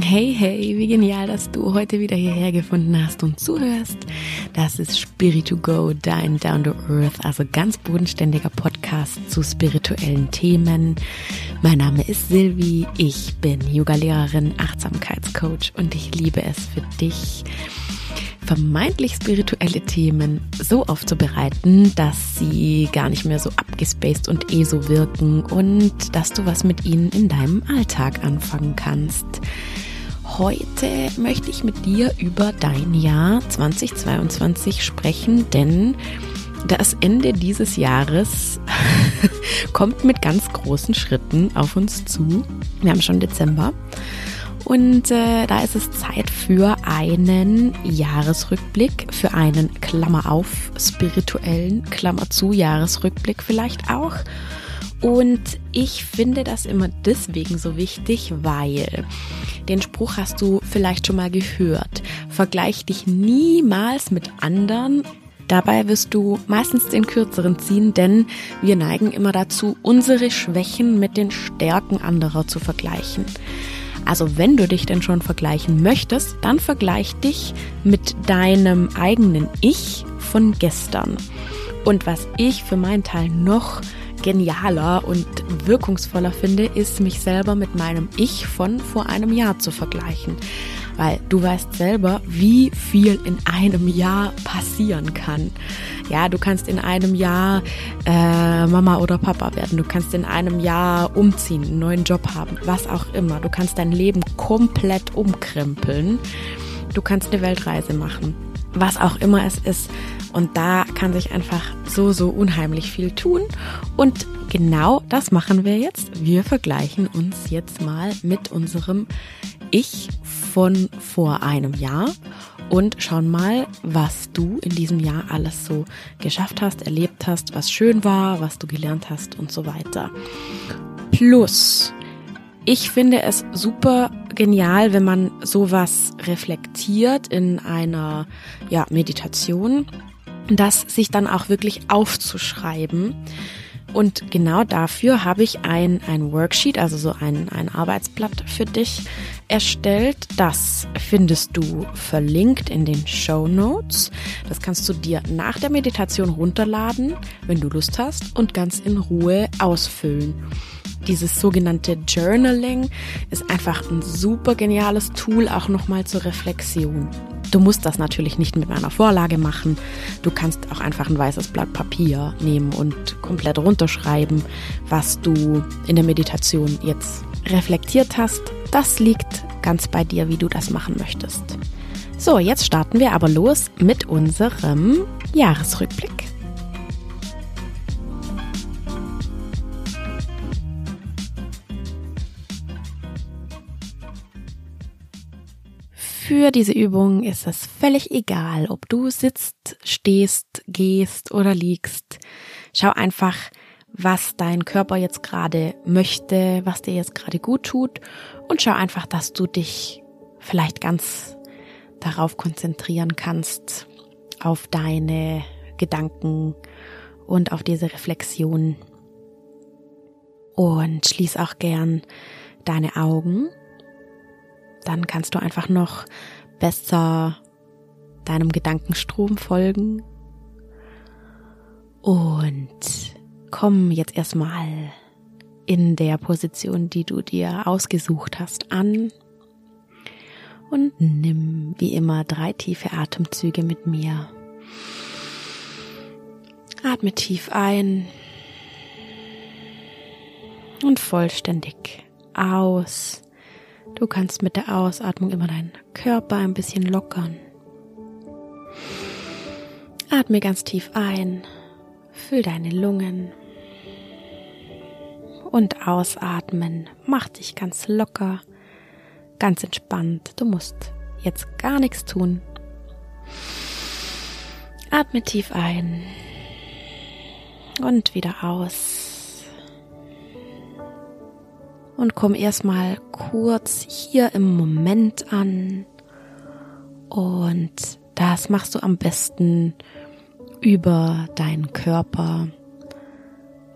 Hey, hey, wie genial, dass du heute wieder hierher gefunden hast und zuhörst. Das ist Spirit 2 Go, dein Down to Earth, also ganz bodenständiger Podcast zu spirituellen Themen. Mein Name ist Silvi, ich bin Yoga-Lehrerin, Achtsamkeitscoach und ich liebe es für dich, vermeintlich spirituelle Themen so aufzubereiten, dass sie gar nicht mehr so abgespaced und eh so wirken und dass du was mit ihnen in deinem Alltag anfangen kannst. Heute möchte ich mit dir über dein Jahr 2022 sprechen, denn das Ende dieses Jahres kommt mit ganz großen Schritten auf uns zu. Wir haben schon Dezember. Und äh, da ist es Zeit für einen Jahresrückblick, für einen Klammer auf spirituellen Klammer zu Jahresrückblick vielleicht auch. Und ich finde das immer deswegen so wichtig, weil den Spruch hast du vielleicht schon mal gehört. Vergleich dich niemals mit anderen. Dabei wirst du meistens den kürzeren ziehen, denn wir neigen immer dazu, unsere Schwächen mit den Stärken anderer zu vergleichen. Also wenn du dich denn schon vergleichen möchtest, dann vergleich dich mit deinem eigenen Ich von gestern. Und was ich für meinen Teil noch genialer und wirkungsvoller finde, ist mich selber mit meinem Ich von vor einem Jahr zu vergleichen. Weil du weißt selber, wie viel in einem Jahr passieren kann. Ja, du kannst in einem Jahr äh, Mama oder Papa werden. Du kannst in einem Jahr umziehen, einen neuen Job haben, was auch immer. Du kannst dein Leben komplett umkrempeln. Du kannst eine Weltreise machen was auch immer es ist. Und da kann sich einfach so, so unheimlich viel tun. Und genau das machen wir jetzt. Wir vergleichen uns jetzt mal mit unserem Ich von vor einem Jahr und schauen mal, was du in diesem Jahr alles so geschafft hast, erlebt hast, was schön war, was du gelernt hast und so weiter. Plus, ich finde es super genial, wenn man sowas reflektiert in einer ja, Meditation, das sich dann auch wirklich aufzuschreiben. Und genau dafür habe ich ein, ein Worksheet, also so ein, ein Arbeitsblatt für dich erstellt. Das findest du verlinkt in den Show Notes. Das kannst du dir nach der Meditation runterladen, wenn du Lust hast, und ganz in Ruhe ausfüllen. Dieses sogenannte Journaling ist einfach ein super geniales Tool, auch nochmal zur Reflexion. Du musst das natürlich nicht mit einer Vorlage machen. Du kannst auch einfach ein weißes Blatt Papier nehmen und komplett runterschreiben, was du in der Meditation jetzt reflektiert hast. Das liegt ganz bei dir, wie du das machen möchtest. So, jetzt starten wir aber los mit unserem Jahresrückblick. Für diese Übung ist es völlig egal, ob du sitzt, stehst, gehst oder liegst. Schau einfach, was dein Körper jetzt gerade möchte, was dir jetzt gerade gut tut und schau einfach, dass du dich vielleicht ganz darauf konzentrieren kannst, auf deine Gedanken und auf diese Reflexion. Und schließ auch gern deine Augen dann kannst du einfach noch besser deinem Gedankenstrom folgen. Und komm jetzt erstmal in der Position, die du dir ausgesucht hast, an. Und nimm wie immer drei tiefe Atemzüge mit mir. Atme tief ein und vollständig aus. Du kannst mit der Ausatmung immer deinen Körper ein bisschen lockern. Atme ganz tief ein, füll deine Lungen und ausatmen. Mach dich ganz locker, ganz entspannt. Du musst jetzt gar nichts tun. Atme tief ein und wieder aus und komm erstmal kurz hier im Moment an. Und das machst du am besten über deinen Körper.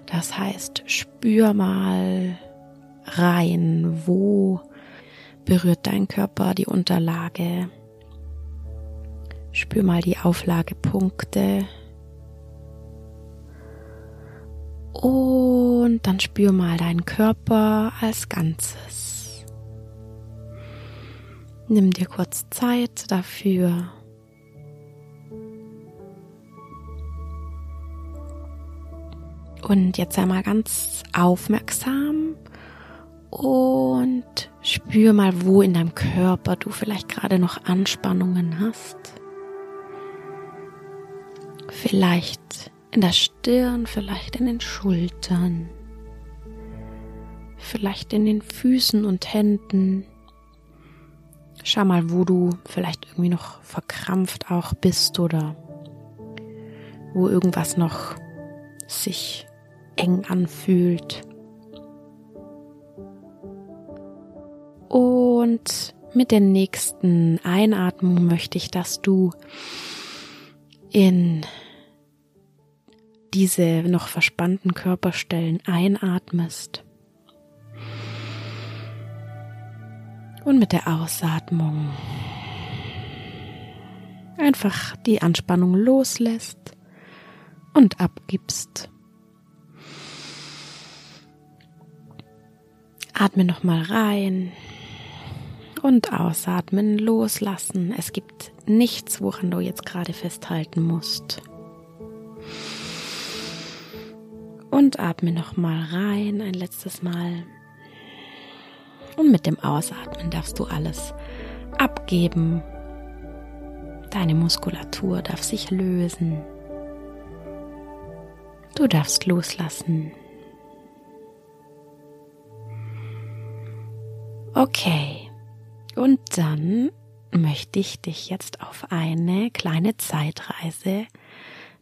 Das heißt, spür mal rein, wo berührt dein Körper die Unterlage. Spür mal die Auflagepunkte. Und dann spür mal deinen Körper als Ganzes. Nimm dir kurz Zeit dafür. Und jetzt sei mal ganz aufmerksam und spür mal, wo in deinem Körper du vielleicht gerade noch Anspannungen hast. Vielleicht in der Stirn, vielleicht in den Schultern, vielleicht in den Füßen und Händen. Schau mal, wo du vielleicht irgendwie noch verkrampft auch bist oder wo irgendwas noch sich eng anfühlt. Und mit der nächsten Einatmung möchte ich, dass du in diese noch verspannten Körperstellen einatmest. Und mit der Ausatmung einfach die Anspannung loslässt und abgibst. Atme nochmal rein und ausatmen, loslassen. Es gibt nichts, woran du jetzt gerade festhalten musst. Und atme nochmal rein, ein letztes Mal. Und mit dem Ausatmen darfst du alles abgeben. Deine Muskulatur darf sich lösen. Du darfst loslassen. Okay. Und dann möchte ich dich jetzt auf eine kleine Zeitreise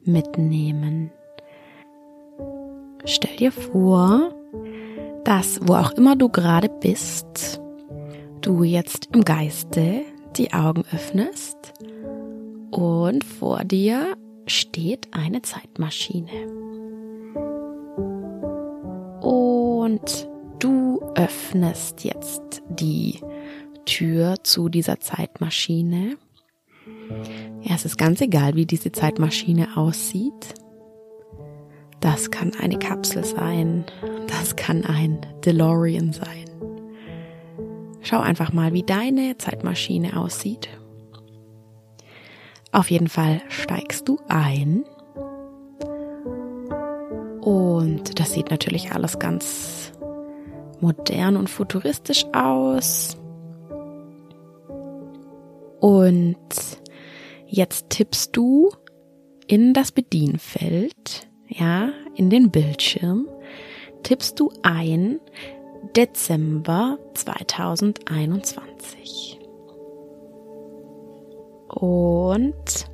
mitnehmen. Stell dir vor, dass wo auch immer du gerade bist, du jetzt im Geiste die Augen öffnest und vor dir steht eine Zeitmaschine. Und du öffnest jetzt die Tür zu dieser Zeitmaschine. Ja, es ist ganz egal, wie diese Zeitmaschine aussieht. Das kann eine Kapsel sein, das kann ein DeLorean sein. Schau einfach mal, wie deine Zeitmaschine aussieht. Auf jeden Fall steigst du ein. Und das sieht natürlich alles ganz modern und futuristisch aus. Und jetzt tippst du in das Bedienfeld ja, in den Bildschirm, tippst du ein Dezember 2021. Und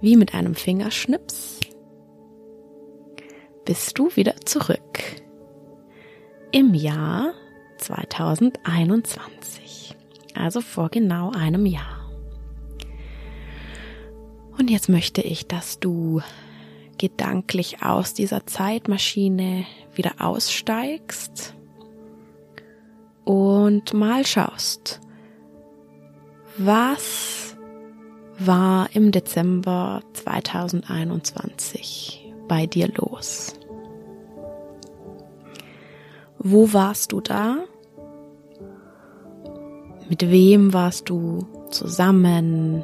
wie mit einem Fingerschnips bist du wieder zurück im Jahr 2021. Also vor genau einem Jahr. Und jetzt möchte ich, dass du gedanklich aus dieser Zeitmaschine wieder aussteigst und mal schaust, was war im Dezember 2021 bei dir los? Wo warst du da? Mit wem warst du zusammen?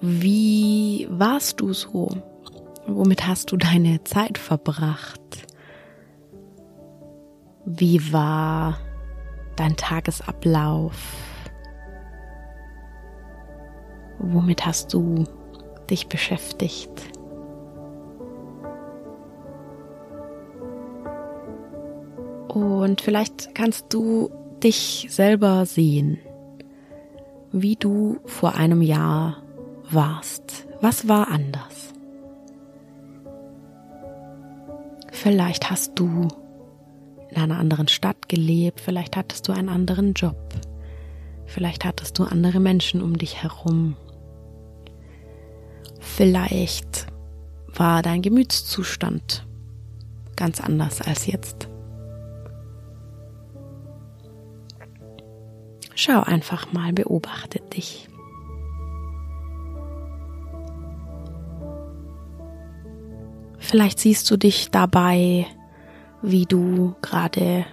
Wie warst du so? Womit hast du deine Zeit verbracht? Wie war dein Tagesablauf? Womit hast du dich beschäftigt? Und vielleicht kannst du dich selber sehen, wie du vor einem Jahr warst. Was war anders? Vielleicht hast du in einer anderen Stadt gelebt, vielleicht hattest du einen anderen Job, vielleicht hattest du andere Menschen um dich herum, vielleicht war dein Gemütszustand ganz anders als jetzt. Schau einfach mal, beobachte dich. Vielleicht siehst du dich dabei, wie du gerade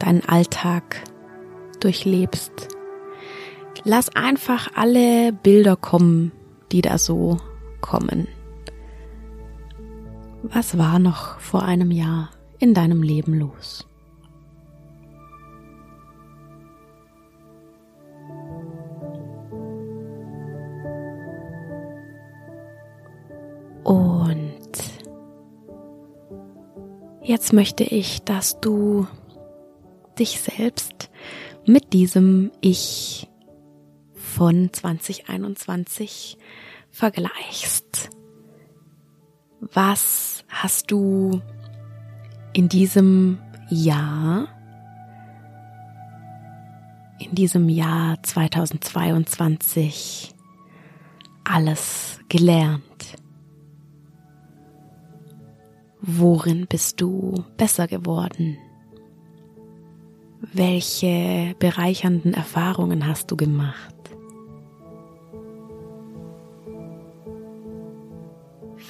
deinen Alltag durchlebst. Lass einfach alle Bilder kommen, die da so kommen. Was war noch vor einem Jahr in deinem Leben los? Jetzt möchte ich, dass du dich selbst mit diesem Ich von 2021 vergleichst. Was hast du in diesem Jahr, in diesem Jahr 2022 alles gelernt? Worin bist du besser geworden? Welche bereichernden Erfahrungen hast du gemacht?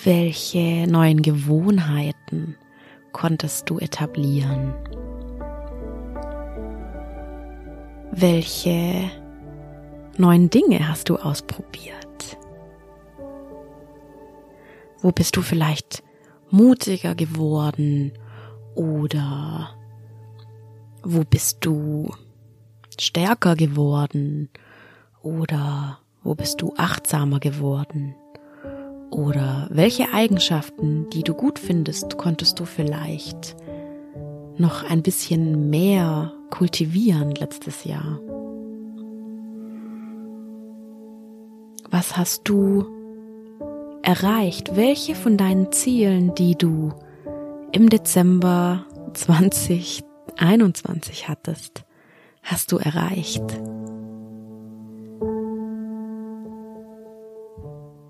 Welche neuen Gewohnheiten konntest du etablieren? Welche neuen Dinge hast du ausprobiert? Wo bist du vielleicht mutiger geworden? Oder wo bist du stärker geworden? Oder wo bist du achtsamer geworden? Oder welche Eigenschaften, die du gut findest, konntest du vielleicht noch ein bisschen mehr kultivieren letztes Jahr? Was hast du erreicht? Welche von deinen Zielen, die du im Dezember 2021 hattest, hast du erreicht?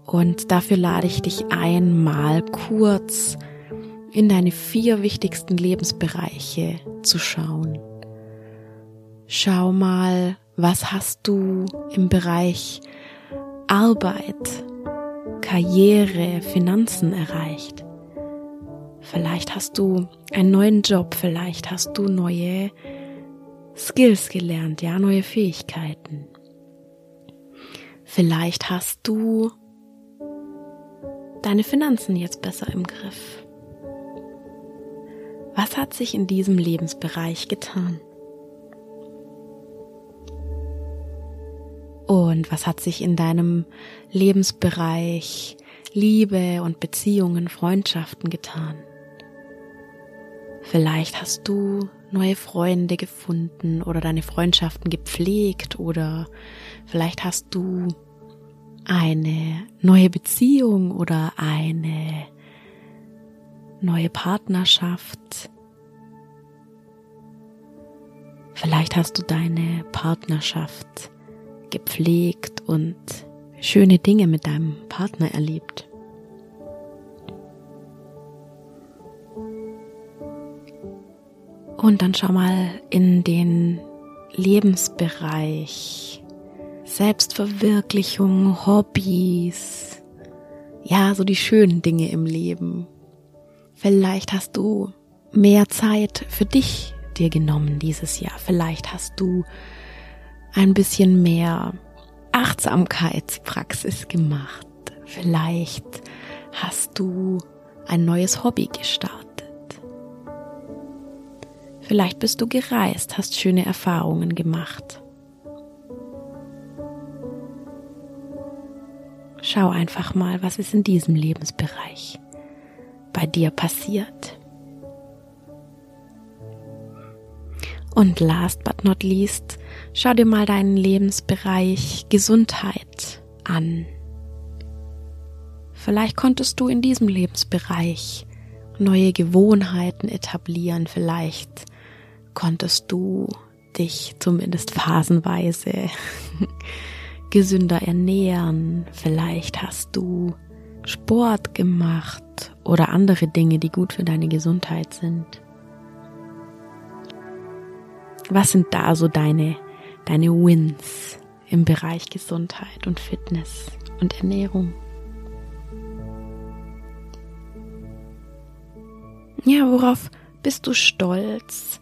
Und dafür lade ich dich ein, mal kurz in deine vier wichtigsten Lebensbereiche zu schauen. Schau mal, was hast du im Bereich Arbeit, Karriere, Finanzen erreicht. Vielleicht hast du einen neuen Job, vielleicht hast du neue Skills gelernt, ja, neue Fähigkeiten. Vielleicht hast du deine Finanzen jetzt besser im Griff. Was hat sich in diesem Lebensbereich getan? Und was hat sich in deinem Lebensbereich Liebe und Beziehungen, Freundschaften getan? Vielleicht hast du neue Freunde gefunden oder deine Freundschaften gepflegt oder vielleicht hast du eine neue Beziehung oder eine neue Partnerschaft. Vielleicht hast du deine Partnerschaft gepflegt und schöne Dinge mit deinem Partner erlebt. Und dann schau mal in den Lebensbereich Selbstverwirklichung, Hobbys, ja, so die schönen Dinge im Leben. Vielleicht hast du mehr Zeit für dich dir genommen dieses Jahr. Vielleicht hast du ein bisschen mehr Achtsamkeitspraxis gemacht. Vielleicht hast du ein neues Hobby gestartet. Vielleicht bist du gereist, hast schöne Erfahrungen gemacht. Schau einfach mal, was ist in diesem Lebensbereich bei dir passiert. Und last but not least, schau dir mal deinen Lebensbereich Gesundheit an. Vielleicht konntest du in diesem Lebensbereich neue Gewohnheiten etablieren, vielleicht konntest du dich zumindest phasenweise gesünder ernähren, vielleicht hast du Sport gemacht oder andere Dinge, die gut für deine Gesundheit sind. Was sind da so deine, deine Wins im Bereich Gesundheit und Fitness und Ernährung. Ja, worauf bist du stolz?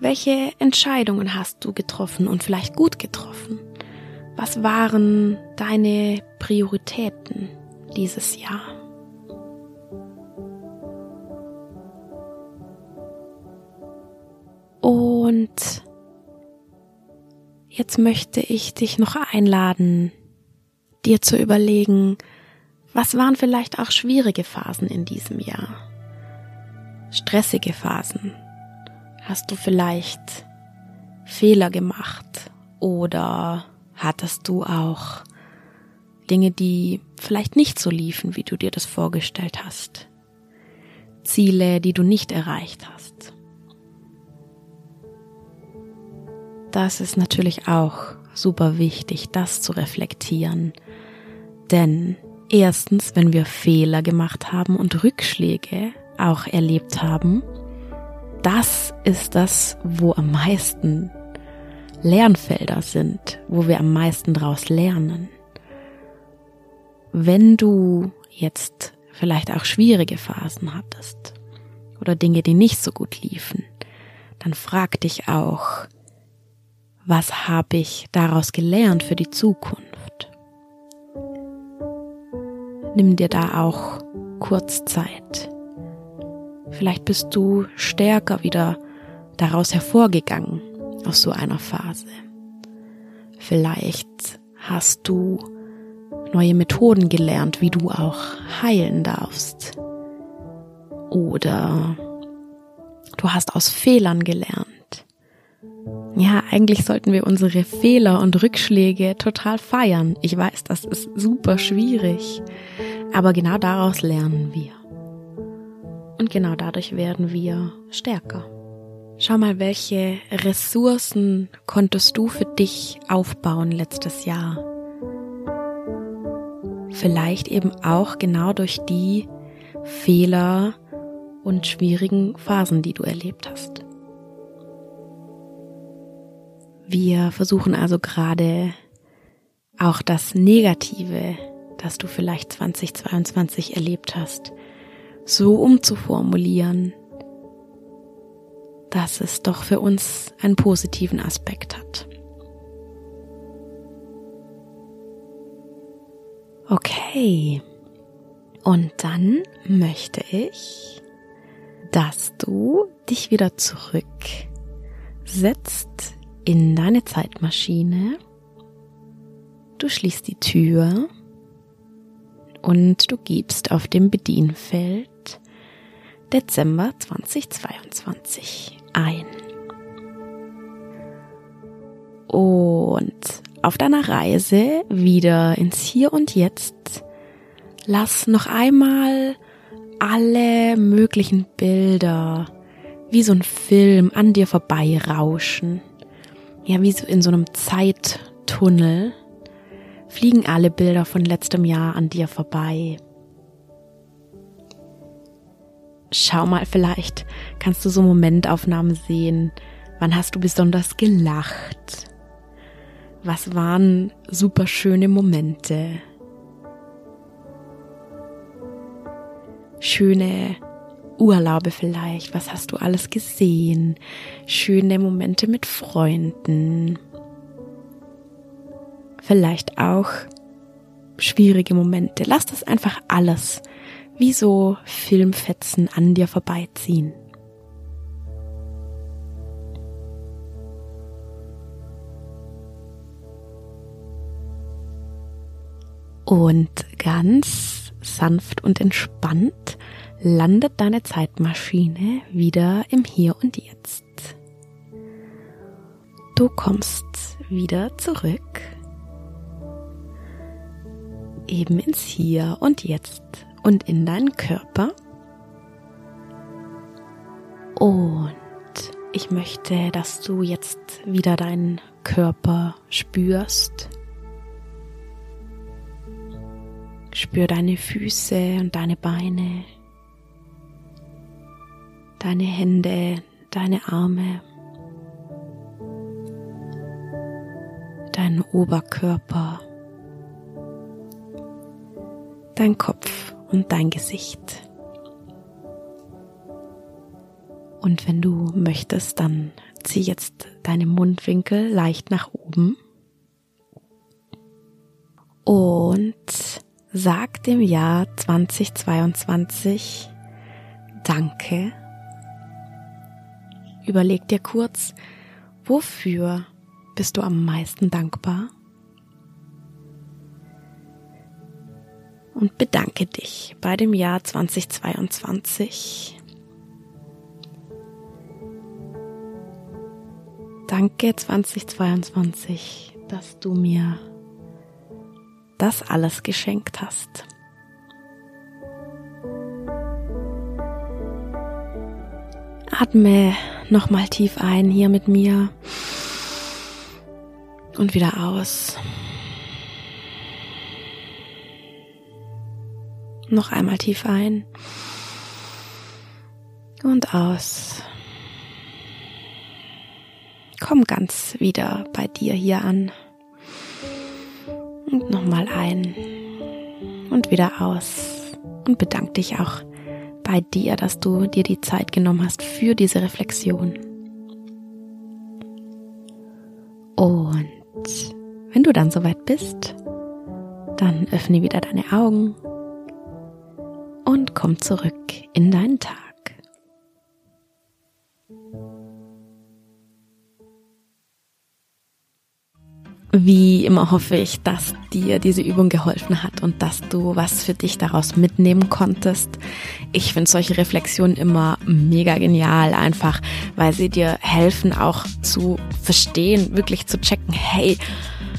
Welche Entscheidungen hast du getroffen und vielleicht gut getroffen? Was waren deine Prioritäten dieses Jahr? Und jetzt möchte ich dich noch einladen, dir zu überlegen, was waren vielleicht auch schwierige Phasen in diesem Jahr? Stressige Phasen? Hast du vielleicht Fehler gemacht oder hattest du auch Dinge, die vielleicht nicht so liefen, wie du dir das vorgestellt hast? Ziele, die du nicht erreicht hast? Das ist natürlich auch super wichtig, das zu reflektieren. Denn erstens, wenn wir Fehler gemacht haben und Rückschläge auch erlebt haben, das ist das, wo am meisten Lernfelder sind, wo wir am meisten daraus lernen. Wenn du jetzt vielleicht auch schwierige Phasen hattest oder Dinge, die nicht so gut liefen, dann frag dich auch, was habe ich daraus gelernt für die Zukunft? Nimm dir da auch kurz Zeit. Vielleicht bist du stärker wieder daraus hervorgegangen aus so einer Phase. Vielleicht hast du neue Methoden gelernt, wie du auch heilen darfst. Oder du hast aus Fehlern gelernt. Ja, eigentlich sollten wir unsere Fehler und Rückschläge total feiern. Ich weiß, das ist super schwierig. Aber genau daraus lernen wir. Und genau dadurch werden wir stärker. Schau mal, welche Ressourcen konntest du für dich aufbauen letztes Jahr? Vielleicht eben auch genau durch die Fehler und schwierigen Phasen, die du erlebt hast. Wir versuchen also gerade auch das Negative, das du vielleicht 2022 erlebt hast, so umzuformulieren, dass es doch für uns einen positiven Aspekt hat. Okay, und dann möchte ich, dass du dich wieder zurücksetzt in deine Zeitmaschine. Du schließt die Tür und du gibst auf dem Bedienfeld Dezember 2022 ein. Und auf deiner Reise wieder ins Hier und Jetzt lass noch einmal alle möglichen Bilder wie so ein Film an dir vorbei rauschen. Ja, wie so in so einem Zeittunnel fliegen alle Bilder von letztem Jahr an dir vorbei. Schau mal, vielleicht kannst du so Momentaufnahmen sehen. Wann hast du besonders gelacht? Was waren super schöne Momente? Schöne Urlaube vielleicht. Was hast du alles gesehen? Schöne Momente mit Freunden. Vielleicht auch schwierige Momente. Lass das einfach alles wie so Filmfetzen an dir vorbeiziehen. Und ganz sanft und entspannt landet deine Zeitmaschine wieder im Hier und Jetzt. Du kommst wieder zurück, eben ins Hier und Jetzt und in deinen Körper. Und ich möchte, dass du jetzt wieder deinen Körper spürst. Spür deine Füße und deine Beine, deine Hände, deine Arme. deinen Oberkörper, dein Kopf und dein Gesicht. Und wenn du möchtest, dann zieh jetzt deine Mundwinkel leicht nach oben und sag dem Jahr 2022 Danke. Überleg dir kurz, wofür bist du am meisten dankbar? Und bedanke dich bei dem Jahr 2022. Danke 2022, dass du mir das alles geschenkt hast. Atme nochmal tief ein hier mit mir und wieder aus. Noch einmal tief ein und aus. Komm ganz wieder bei dir hier an. Und nochmal ein und wieder aus. Und bedank dich auch bei dir, dass du dir die Zeit genommen hast für diese Reflexion. Und wenn du dann soweit bist, dann öffne wieder deine Augen und komm zurück in deinen Tag. Wie immer hoffe ich, dass dir diese Übung geholfen hat und dass du was für dich daraus mitnehmen konntest. Ich finde solche Reflexionen immer mega genial, einfach weil sie dir helfen auch zu verstehen, wirklich zu checken, hey,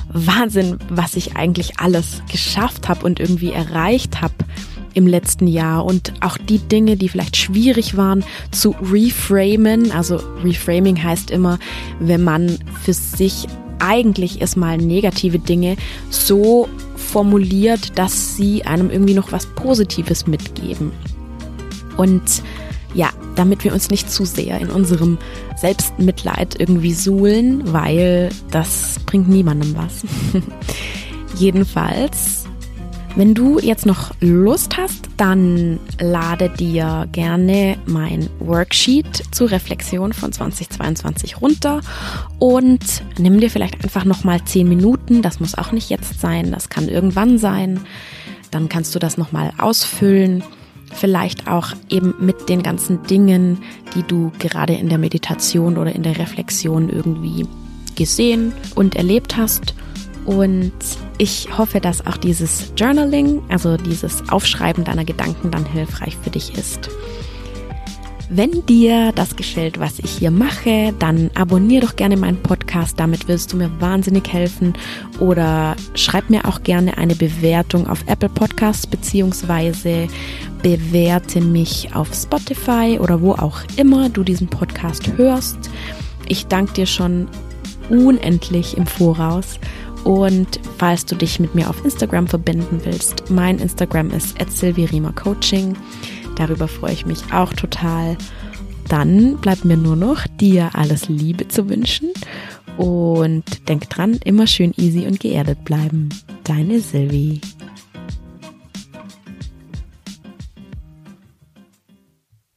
Wahnsinn, was ich eigentlich alles geschafft habe und irgendwie erreicht habe im letzten Jahr und auch die Dinge, die vielleicht schwierig waren, zu reframen. Also Reframing heißt immer, wenn man für sich eigentlich erstmal negative Dinge so formuliert, dass sie einem irgendwie noch was Positives mitgeben. Und ja, damit wir uns nicht zu sehr in unserem Selbstmitleid irgendwie suhlen, weil das bringt niemandem was. Jedenfalls wenn du jetzt noch Lust hast, dann lade dir gerne mein Worksheet zur Reflexion von 2022 runter und nimm dir vielleicht einfach noch mal 10 Minuten, das muss auch nicht jetzt sein, das kann irgendwann sein. Dann kannst du das noch mal ausfüllen vielleicht auch eben mit den ganzen Dingen, die du gerade in der Meditation oder in der Reflexion irgendwie gesehen und erlebt hast und ich hoffe, dass auch dieses Journaling, also dieses Aufschreiben deiner Gedanken dann hilfreich für dich ist. Wenn dir das gefällt, was ich hier mache, dann abonnier doch gerne meinen Podcast, damit wirst du mir wahnsinnig helfen. Oder schreib mir auch gerne eine Bewertung auf Apple Podcasts beziehungsweise bewerte mich auf Spotify oder wo auch immer du diesen Podcast hörst. Ich danke dir schon unendlich im Voraus und falls du dich mit mir auf Instagram verbinden willst, mein Instagram ist Coaching. Darüber freue ich mich auch total. Dann bleibt mir nur noch, dir alles Liebe zu wünschen. Und denk dran, immer schön easy und geerdet bleiben. Deine Sylvie.